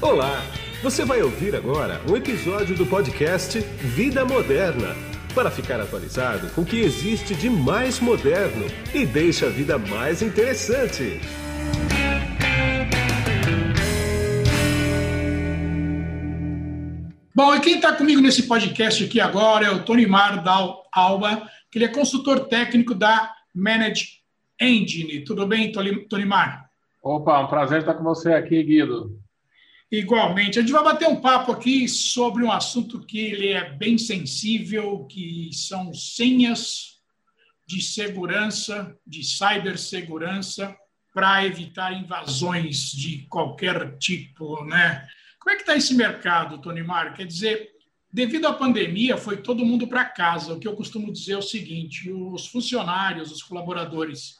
Olá! Você vai ouvir agora um episódio do podcast Vida Moderna para ficar atualizado com o que existe de mais moderno e deixa a vida mais interessante. Bom, e quem está comigo nesse podcast aqui agora é o Tony Mar Dal Alba, que ele é consultor técnico da Manage Engine. Tudo bem, Tony Mar? Opa, um prazer estar com você aqui, Guido. Igualmente. A gente vai bater um papo aqui sobre um assunto que ele é bem sensível, que são senhas de segurança, de cibersegurança, para evitar invasões de qualquer tipo, né? Como é que está esse mercado, Tony Mar? Quer dizer, devido à pandemia, foi todo mundo para casa. O que eu costumo dizer é o seguinte: os funcionários, os colaboradores,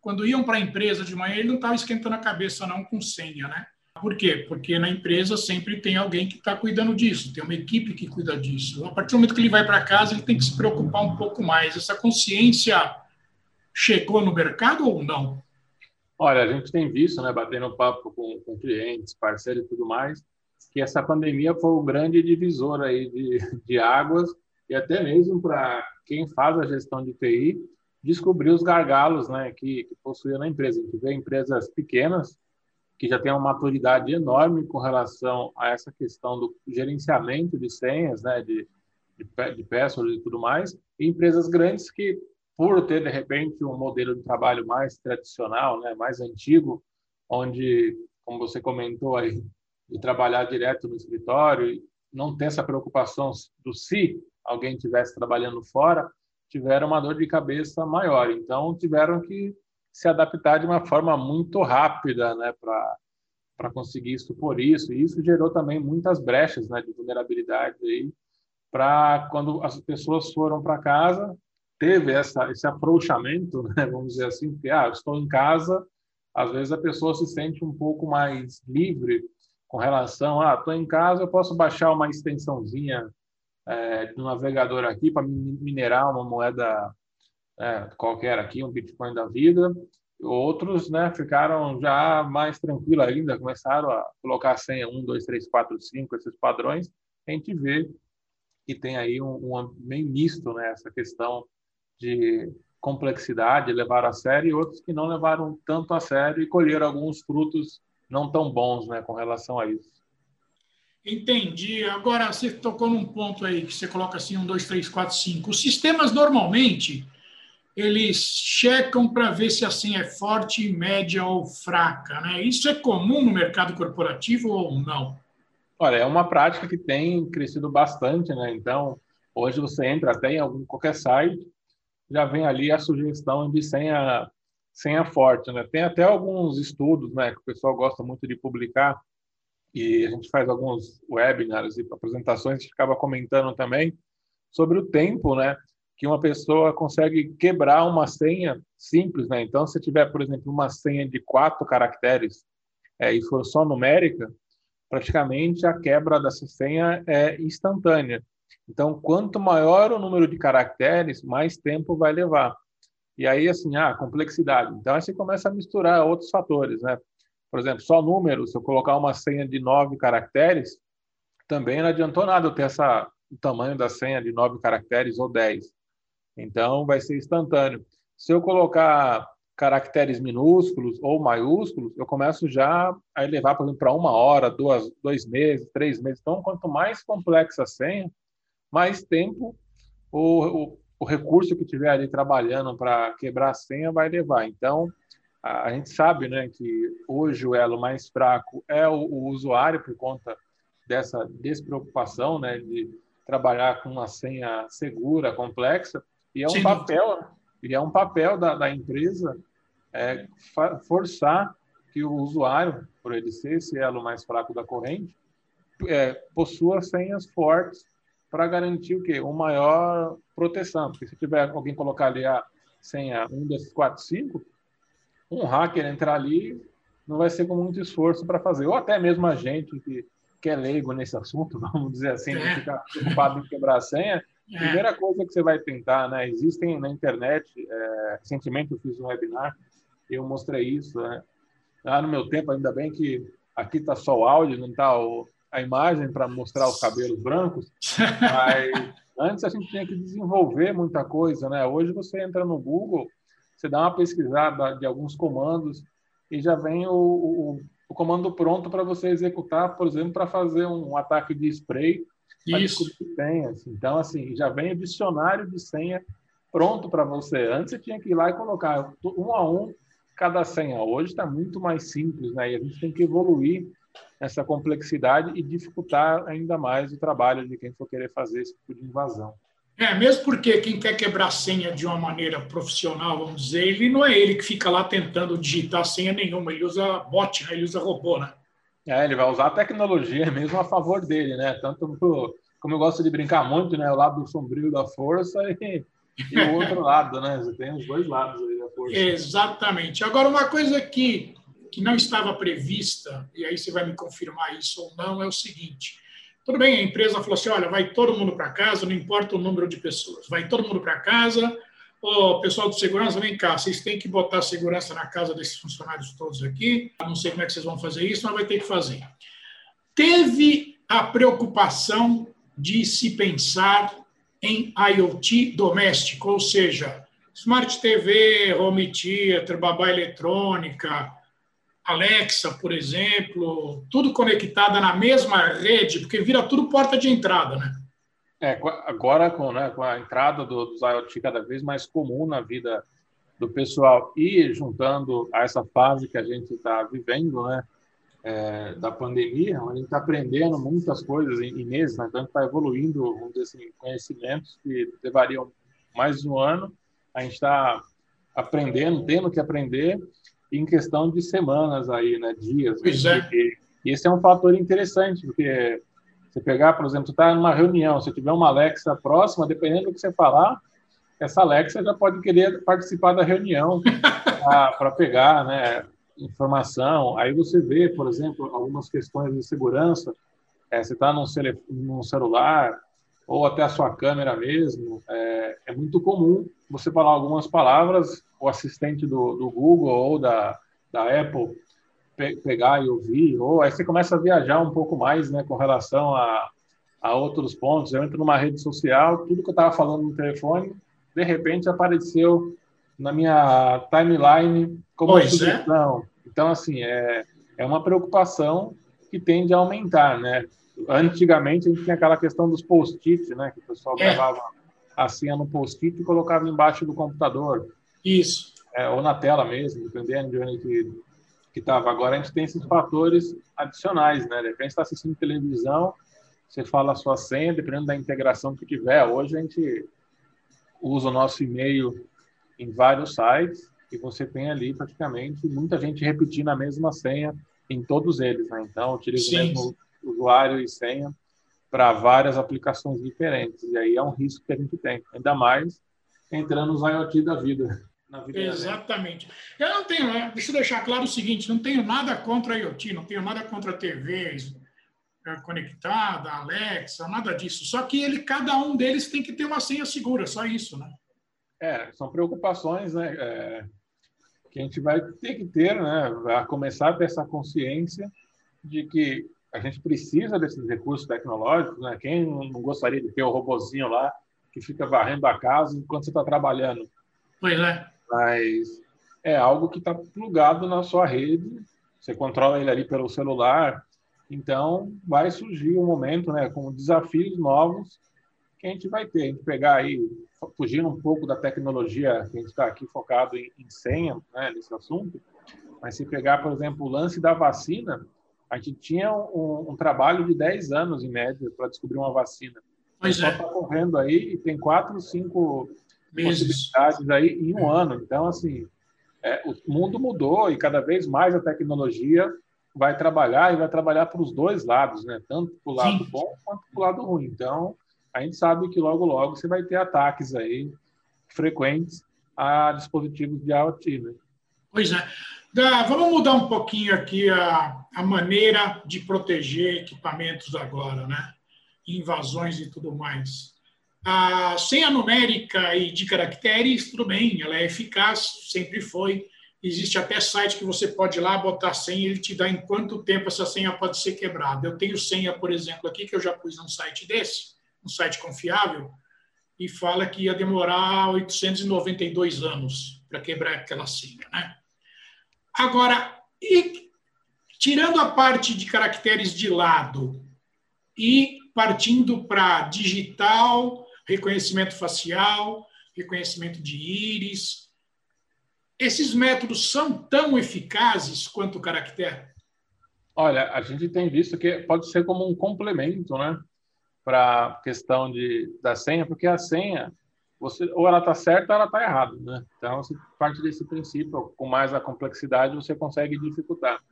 quando iam para a empresa de manhã, ele não estava esquentando a cabeça não com senha, né? Por quê? Porque na empresa sempre tem alguém que está cuidando disso, tem uma equipe que cuida disso. A partir do momento que ele vai para casa, ele tem que se preocupar um pouco mais. Essa consciência chegou no mercado ou não? Olha, a gente tem visto, né, batendo papo com, com clientes, parceiros e tudo mais, que essa pandemia foi o grande divisor aí de, de águas e até mesmo para quem faz a gestão de TI descobrir os gargalos, né, que, que possuía na empresa. A gente vê empresas pequenas que já tem uma maturidade enorme com relação a essa questão do gerenciamento de senhas, né, de, de, de e tudo mais, e empresas grandes que, por ter, de repente, um modelo de trabalho mais tradicional, né, mais antigo, onde, como você comentou aí, de trabalhar direto no escritório não ter essa preocupação do se alguém estivesse trabalhando fora, tiveram uma dor de cabeça maior. Então, tiveram que se adaptar de uma forma muito rápida, né, para conseguir supor isso. E isso gerou também muitas brechas, né, de vulnerabilidade aí, para quando as pessoas foram para casa, teve essa esse afrouxamento, né, vamos dizer assim, porque ah, estou em casa, às vezes a pessoa se sente um pouco mais livre com relação a, ah, estou em casa, eu posso baixar uma extensãozinha é, do navegador aqui para minerar uma moeda é, qualquer aqui, um Bitcoin da vida. Outros né, ficaram já mais tranquilos ainda, começaram a colocar a senha 1, 2, 3, 4, 5, esses padrões. A gente vê que tem aí um, um meio misto né, questão de complexidade, levar a sério, e outros que não levaram tanto a sério e colheram alguns frutos não tão bons né, com relação a isso. Entendi. Agora, você tocou num ponto aí que você coloca assim, um, dois, três, quatro, cinco. Os sistemas, normalmente, eles checam para ver se a senha é forte, média ou fraca. Né? Isso é comum no mercado corporativo ou não? Olha, é uma prática que tem crescido bastante, né? Então, hoje você entra até em algum, qualquer site, já vem ali a sugestão de senha, senha forte, né? Tem até alguns estudos, né, que o pessoal gosta muito de publicar, e a gente faz alguns webinars e apresentações, a gente acaba comentando também sobre o tempo, né? Que uma pessoa consegue quebrar uma senha simples, né? Então, se tiver, por exemplo, uma senha de quatro caracteres é, e for só numérica, praticamente a quebra dessa senha é instantânea. Então, quanto maior o número de caracteres, mais tempo vai levar. E aí, assim, a ah, complexidade. Então, aí você começa a misturar outros fatores, né? Por exemplo, só números, se eu colocar uma senha de nove caracteres, também não adiantou nada eu ter essa, o tamanho da senha de nove caracteres ou dez. Então, vai ser instantâneo. Se eu colocar caracteres minúsculos ou maiúsculos, eu começo já a elevar, por exemplo, para uma hora, duas, dois meses, três meses. Então, quanto mais complexa a senha, mais tempo o, o, o recurso que tiver ali trabalhando para quebrar a senha vai levar. Então, a, a, gente sabe né, que hoje o elo mais fraco é o, o usuário, por conta dessa despreocupação né, de trabalhar com uma senha segura, complexa, e é um Sim. papel, e é um papel da, da empresa é, forçar que o usuário, por ele ser esse elo mais fraco da corrente, é, possua senhas fortes para garantir o quê? Uma maior proteção. Porque se tiver alguém colocar ali a senha 1, 2, 4, 5, um hacker entrar ali não vai ser com muito esforço para fazer. Ou até mesmo a gente que, que é leigo nesse assunto, vamos dizer assim, é. ficar preocupado em quebrar a senha, é. Primeira coisa que você vai tentar, né? Existem na internet, é, recentemente eu fiz um webinar, eu mostrei isso, né? Lá no meu tempo, ainda bem que aqui está só o áudio, não está a imagem para mostrar os cabelos brancos, mas antes a gente tinha que desenvolver muita coisa, né? Hoje você entra no Google, você dá uma pesquisada de alguns comandos e já vem o, o, o comando pronto para você executar, por exemplo, para fazer um ataque de spray isso. senhas. Então, assim, já vem o dicionário de senha pronto para você. Antes você tinha que ir lá e colocar um a um cada senha. Hoje está muito mais simples, né? E a gente tem que evoluir essa complexidade e dificultar ainda mais o trabalho de quem for querer fazer esse tipo de invasão. É, mesmo porque quem quer quebrar senha de uma maneira profissional, vamos dizer, ele não é ele que fica lá tentando digitar senha nenhuma, ele usa bot, né? ele usa robô, né? É, ele vai usar a tecnologia mesmo a favor dele, né? Tanto pro, como eu gosto de brincar muito, né? O lado sombrio da força e, e o outro lado, né? Você tem os dois lados aí da força. Exatamente. Agora, uma coisa que, que não estava prevista, e aí você vai me confirmar isso ou não, é o seguinte. Tudo bem, a empresa falou assim: olha, vai todo mundo para casa, não importa o número de pessoas, vai todo mundo para casa, Ô, pessoal de segurança, vem cá, vocês têm que botar segurança na casa desses funcionários todos aqui. Não sei como é que vocês vão fazer isso, mas vai ter que fazer. Teve a preocupação de se pensar em IoT doméstico, ou seja, Smart TV, Home Theater, babá eletrônica, Alexa, por exemplo, tudo conectada na mesma rede, porque vira tudo porta de entrada, né? É, agora com, né, com a entrada do, dos IoT cada vez mais comum na vida do pessoal e juntando a essa fase que a gente está vivendo, né, é, da pandemia, a gente está aprendendo muitas coisas em, em meses, né, então está evoluindo, dizer assim, conhecimentos que levariam mais de um ano, a gente está aprendendo, tendo que aprender em questão de semanas aí, né, dias. Pois é. E, e esse é um fator interessante, porque você pegar, por exemplo, você está numa reunião, se tiver uma Alexa próxima, dependendo do que você falar, essa Alexa já pode querer participar da reunião para pegar né, informação. Aí você vê, por exemplo, algumas questões de segurança. É, você está num, num, celular ou até a sua câmera mesmo. É, é, muito comum você falar algumas palavras, o assistente do, do Google ou da, da Apple pe pegar e ouvir, ou aí você começa a viajar um pouco mais, né, com relação a, a outros pontos. Eu entro numa rede social, tudo que eu estava falando no telefone, de repente apareceu na minha timeline como pois é. sugestão. É. Então, assim, é, é uma preocupação que tende a aumentar, né? Antigamente a gente tinha aquela questão dos post-its, né? Que o pessoal é. gravava a senha no post-it e colocava embaixo do computador. Isso. É, ou na tela mesmo, dependendo de onde que estava. Agora a gente tem esses fatores adicionais, né? De repente está assistindo televisão, você fala a sua senha, dependendo da integração que tiver. Hoje a gente usa o nosso e-mail em vários sites e você tem ali praticamente muita gente repetindo a mesma senha em todos eles, né? Então utiliza Sim. o mesmo usuário e senha para várias aplicações diferentes. E aí é um risco que a gente tem, ainda mais entrando nos IoT da vida na vida Exatamente. Eu não tenho, né? deixa eu deixar claro o seguinte: não tenho nada contra a IoT, não tenho nada contra TVs é, conectada, Alexa, nada disso. Só que ele, cada um deles tem que ter uma senha segura, só isso, né? É, são preocupações, né? É, que a gente vai ter que ter, né? A começar a ter essa consciência de que a gente precisa desses recursos tecnológicos, né? Quem não gostaria de ter o robozinho lá que fica varrendo a casa enquanto você está trabalhando? Pois é mas é algo que está plugado na sua rede, você controla ele ali pelo celular, então vai surgir um momento, né, com desafios novos que a gente vai ter. A gente pegar aí, fugindo um pouco da tecnologia, que a gente está aqui focado em, em senha, né, nesse assunto, mas se pegar, por exemplo, o lance da vacina, a gente tinha um, um trabalho de 10 anos, em média, para descobrir uma vacina. Pois é. está correndo aí e tem quatro, cinco possibilidades aí em um ano. Então, assim, é, o mundo mudou e cada vez mais a tecnologia vai trabalhar e vai trabalhar para os dois lados, né? Tanto para o lado Sim. bom quanto para o lado ruim. Então, a gente sabe que logo, logo você vai ter ataques aí frequentes a dispositivos de IoT, né? Pois é. vamos mudar um pouquinho aqui a, a maneira de proteger equipamentos agora, né? Invasões e tudo mais. A senha numérica e de caracteres, tudo bem, ela é eficaz, sempre foi, Existe até site que você pode ir lá botar senha ele te dá em quanto tempo essa senha pode ser quebrada. Eu tenho senha, por exemplo, aqui que eu já pus num site desse, um site confiável, e fala que ia demorar 892 anos para quebrar aquela senha. Né? Agora, e, tirando a parte de caracteres de lado e partindo para digital, reconhecimento facial, reconhecimento de íris, esses métodos são tão eficazes quanto o caractere? Olha, a gente tem visto que pode ser como um complemento, né, para a questão de da senha, porque a senha você ou ela está certa ou ela está errada, né? Então, você parte desse princípio, com mais a complexidade você consegue dificultar.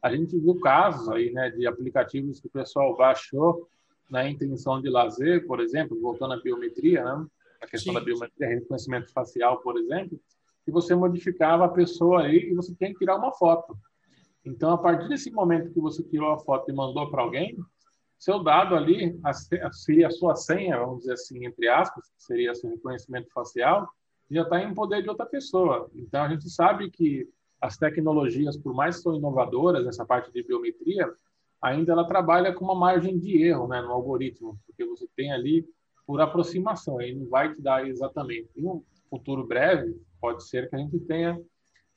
A gente viu casos aí, né, de aplicativos que o pessoal baixou na intenção de lazer, por exemplo, voltando à biometria, né? A questão Sim. da biometria, reconhecimento facial, por exemplo, que você modificava a pessoa aí e você tem que tirar uma foto. Então, a partir desse momento que você tirou a foto e mandou para alguém, seu dado ali seria a sua senha, vamos dizer assim, entre aspas, que seria seu reconhecimento facial, já está em poder de outra pessoa. Então, a gente sabe que as tecnologias, por mais que são inovadoras nessa parte de biometria, ainda ela trabalha com uma margem de erro né, no algoritmo, porque você tem ali por aproximação, ele não vai te dar exatamente. Em um futuro breve, pode ser que a gente tenha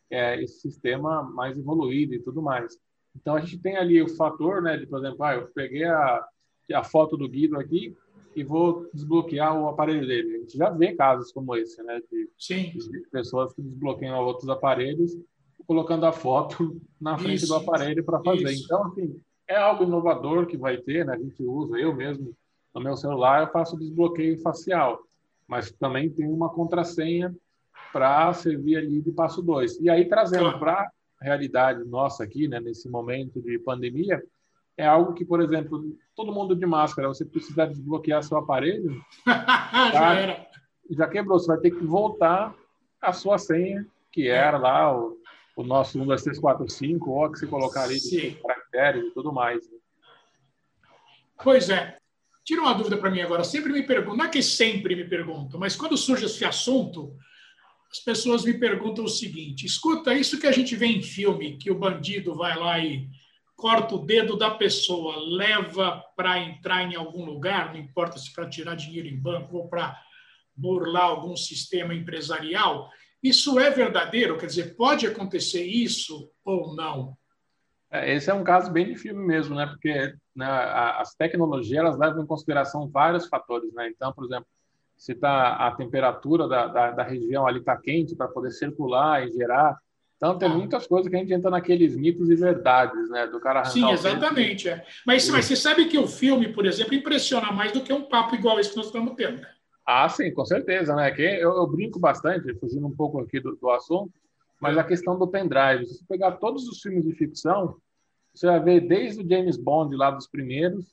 é, esse sistema mais evoluído e tudo mais. Então a gente tem ali o fator, né, de por exemplo, ah, eu peguei a, a foto do Guido aqui e vou desbloquear o aparelho dele. A gente já vê casos como esse, né, de, de pessoas que desbloqueiam outros aparelhos colocando a foto na frente Isso. do aparelho para fazer. Isso. Então, assim, é algo inovador que vai ter, né? A gente usa, eu mesmo, no meu celular, eu faço desbloqueio facial, mas também tem uma contrassenha para servir ali de passo dois. E aí, trazendo para a realidade nossa aqui, né, nesse momento de pandemia, é algo que, por exemplo, todo mundo de máscara, você precisa desbloquear seu aparelho, tá? já, era. já quebrou, você vai ter que voltar a sua senha, que era lá o, o nosso 1, 2, 3, 4, 5, ou que você colocar ali caracteres e tudo mais. Né? Pois é. Tira uma dúvida para mim agora. Sempre me perguntam, não é que sempre me perguntam, mas quando surge esse assunto, as pessoas me perguntam o seguinte: escuta, isso que a gente vê em filme, que o bandido vai lá e corta o dedo da pessoa, leva para entrar em algum lugar, não importa se para tirar dinheiro em banco ou para burlar algum sistema empresarial, isso é verdadeiro? Quer dizer, pode acontecer isso ou não? É, esse é um caso bem de filme mesmo, né? Porque né, as tecnologias elas levam em consideração vários fatores, né? Então, por exemplo, se tá, a temperatura da, da, da região ali está quente para poder circular e gerar. Então, tem ah. muitas coisas que a gente entra naqueles mitos e verdades, né? Do cara Sim, exatamente. É. Mas, mas você sabe que o filme, por exemplo, impressiona mais do que um papo igual esse que nós estamos tendo. Né? Ah, sim, com certeza, né? Que eu, eu brinco bastante, fugindo um pouco aqui do, do assunto, mas a questão do pendrive. Se você pegar todos os filmes de ficção, você vai ver desde o James Bond lá dos primeiros,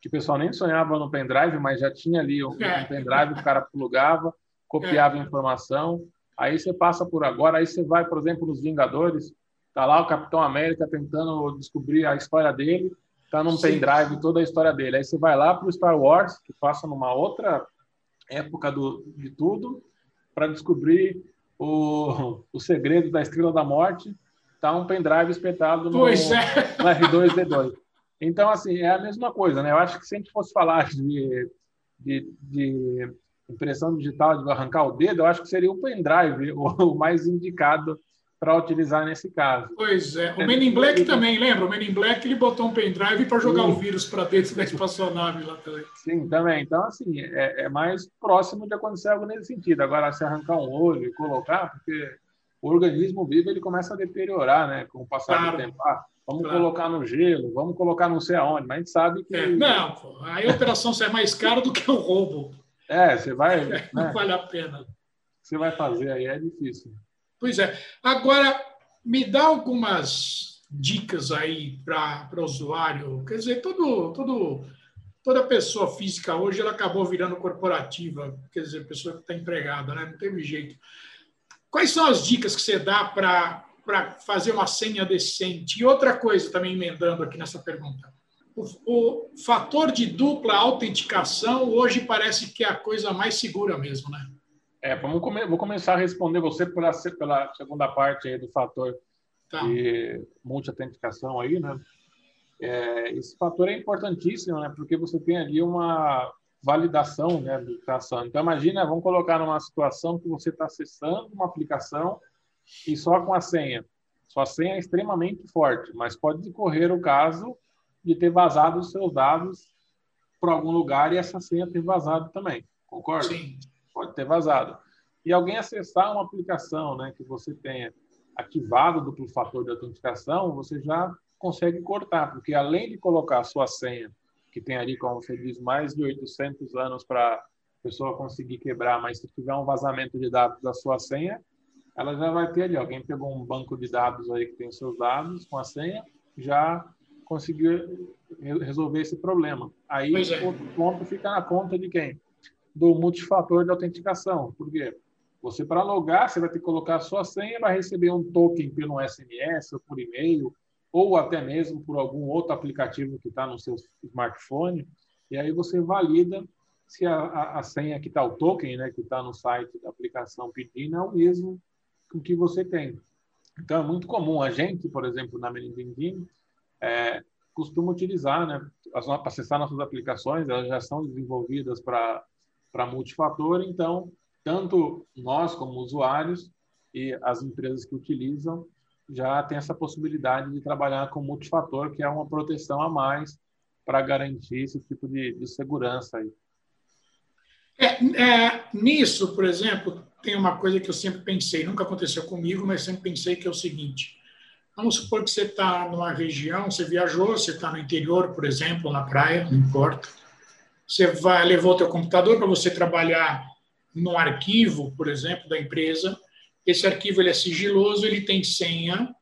que o pessoal nem sonhava no pendrive, mas já tinha ali um, é. pendrive, o cara plugava, copiava é. informação. Aí você passa por agora, aí você vai, por exemplo, nos Vingadores, tá lá o Capitão América tentando descobrir a história dele, tá num Sim. pendrive toda a história dele. Aí você vai lá para o Star Wars, que passa numa outra época do, de tudo, para descobrir o, o segredo da Estrela da Morte, tá um pendrive espetado no, é. no R2D2. Então, assim, é a mesma coisa, né? Eu acho que se a gente fosse falar de, de, de impressão digital, de arrancar o dedo, eu acho que seria o pendrive o, mais indicado para utilizar nesse caso. Pois é. O Men in Black também, lembra? O Men in Black ele botou um pendrive para jogar Sim. o vírus para dentro da espaçonave lá também. Sim, também. Então, assim, é, é, mais próximo de acontecer algo nesse sentido. Agora, se arrancar um olho e colocar, porque o organismo vivo ele começa a deteriorar, né, com o passar claro. do tempo. Ah, Vamos claro. colocar no gelo, vamos colocar não sei aonde, mas a gente sabe que. É, não, pô, aí a operação sai mais cara do que o roubo. É, você vai. Não né? vale a pena. Você vai fazer aí, é difícil. Pois é. Agora, me dá algumas dicas aí para o usuário. Quer dizer, todo, todo, toda pessoa física hoje ela acabou virando corporativa, quer dizer, pessoa que está empregada, né? não teve jeito. Quais são as dicas que você dá para fazer uma senha decente? E outra coisa, também emendando aqui nessa pergunta. O, o, fator de dupla autenticação hoje parece que é a coisa mais segura mesmo, né? É, vamos come vou começar a responder você pela, pela segunda parte aí do fator tá. de multi-autenticação aí, né? É, esse fator é importantíssimo, né? Porque você tem ali uma validação, né, do ação. Então, imagina, vamos colocar numa situação que você está acessando uma aplicação e só com a senha. Sua senha é extremamente forte, mas pode ocorrer o caso de ter vazado os seus dados para algum lugar e essa senha ter vazado também. Concorda? Sim. Pode ter vazado. E alguém acessar uma aplicação né, que você tenha ativado o duplo fator de autenticação, você já consegue cortar, porque além de colocar a sua senha, que tem ali, como você diz, mais de 800 anos para a pessoa conseguir quebrar, mas se tiver um vazamento de dados da sua senha, ela já vai ter ali, alguém pegou um banco de dados aí que tem seus dados com a senha, já conseguiu resolver esse problema. Aí é. o ponto fica na conta de quem? Do multifator de autenticação. Por quê? Você, para logar, você vai ter que colocar a sua senha, vai receber um token pelo SMS ou por e-mail, ou até mesmo por algum outro aplicativo que está no seu smartphone, e aí você valida se a, a, a senha que está, o token, né, que está no site da aplicação pedindo, é o mesmo com que você tem. Então, é muito comum a gente, por exemplo, na Menindindim, é, costuma utilizar, né, para acessar nossas aplicações, elas já são desenvolvidas para multifator, então, tanto nós como usuários e as empresas que utilizam já tem essa possibilidade de trabalhar com multifator, que é uma proteção a mais para garantir esse tipo de, de segurança aí. É, é, nisso, por exemplo, tem uma coisa que eu sempre pensei, nunca aconteceu comigo, mas sempre pensei que é o seguinte: vamos supor que você está numa região, você viajou, você está no interior, por exemplo, na praia, não importa. Você vai levou o teu computador para você trabalhar no arquivo, por exemplo, da empresa. Esse arquivo ele é sigiloso, ele tem senha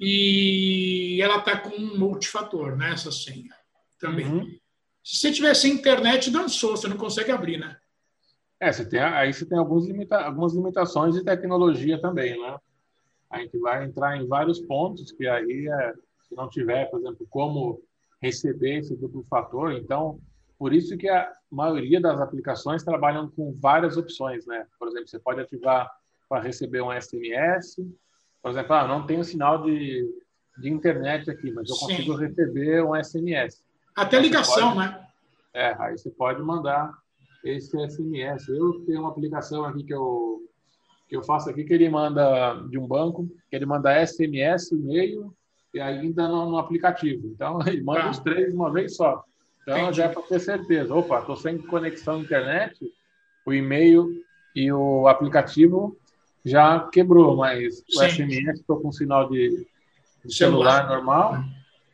e ela está com um multifator, né? Essa senha também. Uhum. Se você tiver sem internet, dançou, você não consegue abrir, né? É, você tem, aí você tem alguns limita, algumas limitações de tecnologia também, né? A gente vai entrar em vários pontos que aí, é, se não tiver, por exemplo, como receber esse duplo fator, então, por isso que a maioria das aplicações trabalham com várias opções, né? Por exemplo, você pode ativar para receber um SMS, por exemplo, ah, não tenho sinal de, de internet aqui, mas eu Sim. consigo receber um SMS. Até ligação, pode, né? É, aí você pode mandar esse SMS. Eu tenho uma aplicação aqui que eu, que eu faço aqui que ele manda de um banco, que ele manda SMS, e-mail e ainda no, no aplicativo. Então, ele manda ah. os três uma vez só. Então, Entendi. já é para ter certeza. Opa, estou sem conexão à internet, o e-mail e o aplicativo já quebrou, mas Sim. o SMS estou com sinal de, de celular, celular normal,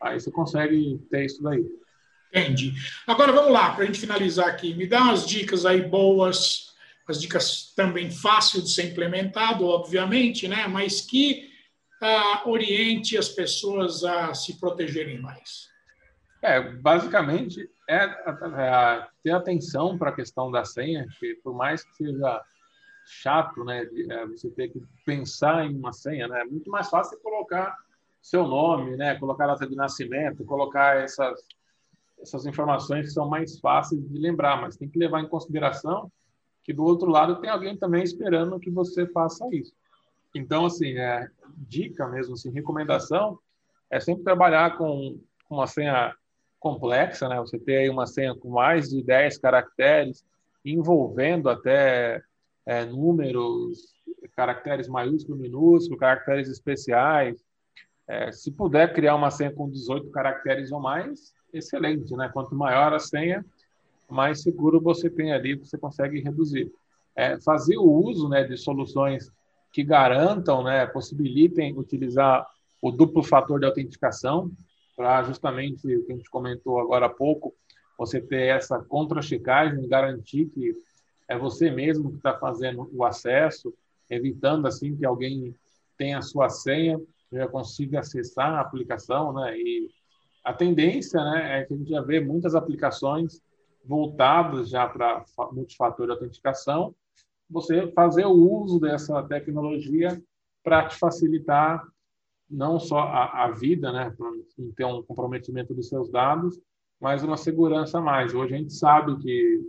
aí você consegue ter isso daí. Entendi. Agora vamos lá, para a gente finalizar aqui. Me dá umas dicas aí boas, as dicas também fáceis de ser implementado, obviamente, né? mas que uh, oriente as pessoas a se protegerem mais. É, basicamente, é, é ter atenção para a questão da senha, que por mais que seja chato, né, de, é, você ter que pensar em uma senha, né, é muito mais fácil colocar seu nome, né, colocar a data de nascimento, colocar essas essas informações que são mais fáceis de lembrar, mas tem que levar em consideração que do outro lado tem alguém também esperando que você faça isso. Então, assim, é, dica mesmo, assim, recomendação é sempre trabalhar com, com uma senha complexa, né? Você ter aí uma senha com mais de 10 caracteres, envolvendo até é, números, caracteres maiúsculos, minúsculos, caracteres especiais. É, se puder criar uma senha com 18 caracteres ou mais, excelente, né? Quanto maior a senha, mais seguro você tem ali, você consegue reduzir. É, fazer o uso né, de soluções que garantam, né, possibilitem utilizar o duplo fator de autenticação para justamente o que a gente comentou agora há pouco, você ter essa contra-checagem, garantir que é você mesmo que está fazendo o acesso, evitando assim que alguém tenha a sua senha, já consiga acessar a aplicação, né, e a tendência né, é que a gente já vê muitas aplicações voltadas já para multifator de autenticação, você fazer o uso dessa tecnologia para te facilitar não só a, a vida, né, para não ter um comprometimento dos seus dados, mas uma segurança a mais. Hoje a gente sabe que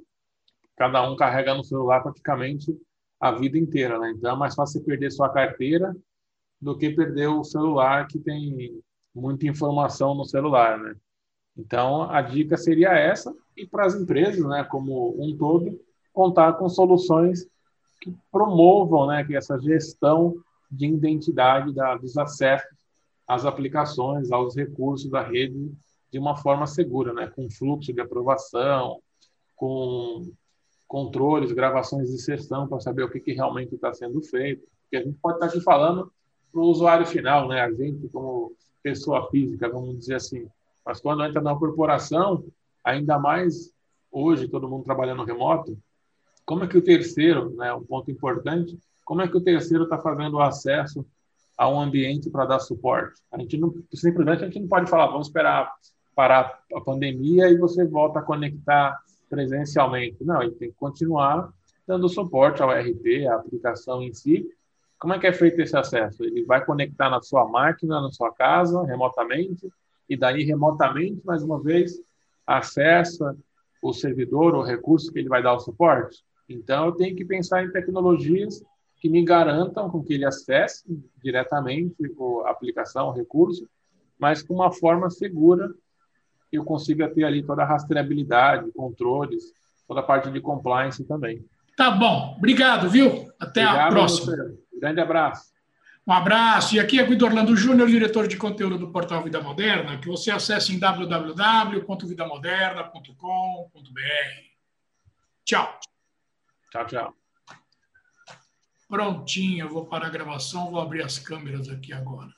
cada um carrega no celular praticamente a vida inteira, né? Então é mais fácil você perder sua carteira do que perder o celular que tem muita informação no celular, né? Então a dica seria essa e para as empresas, né, como um todo, contar com soluções que promovam, né, que essa gestão de identidade da, dos acessos às aplicações, aos recursos da rede de uma forma segura, né, com fluxo de aprovação, com controles, gravações de sessão para saber o que, que realmente está sendo feito. Porque a gente pode estar tá aqui falando para o usuário final, né? A gente como pessoa física, vamos dizer assim. Mas quando entra na corporação, ainda mais hoje, todo mundo trabalhando remoto, como é que o terceiro, né, um ponto importante, como é que o terceiro está fazendo o acesso a um ambiente para dar suporte? A gente não, simplesmente a gente não pode falar, vamos esperar parar a pandemia e você volta a conectar presencialmente. Não, ele tem que continuar dando suporte ao RP, à aplicação em si. Como é que é feito esse acesso? Ele vai conectar na sua máquina, na sua casa, remotamente, e daí remotamente, mais uma vez, acessa o servidor, o recurso que ele vai dar o suporte. Então, eu tenho que pensar em tecnologias que me garantam com que ele acesse diretamente a aplicação, o recurso, mas com uma forma segura que eu consiga ter ali toda a rastreabilidade, controles, toda a parte de compliance também. Tá bom. Obrigado, viu? Até Obrigado a próxima. A Grande abraço. Um abraço. E aqui é Guido Orlando Júnior, diretor de conteúdo do portal Vida Moderna, que você acessa em www.vidamoderna.com.br. Tchau. Tchau, tchau. Prontinho, eu vou parar a gravação, vou abrir as câmeras aqui agora.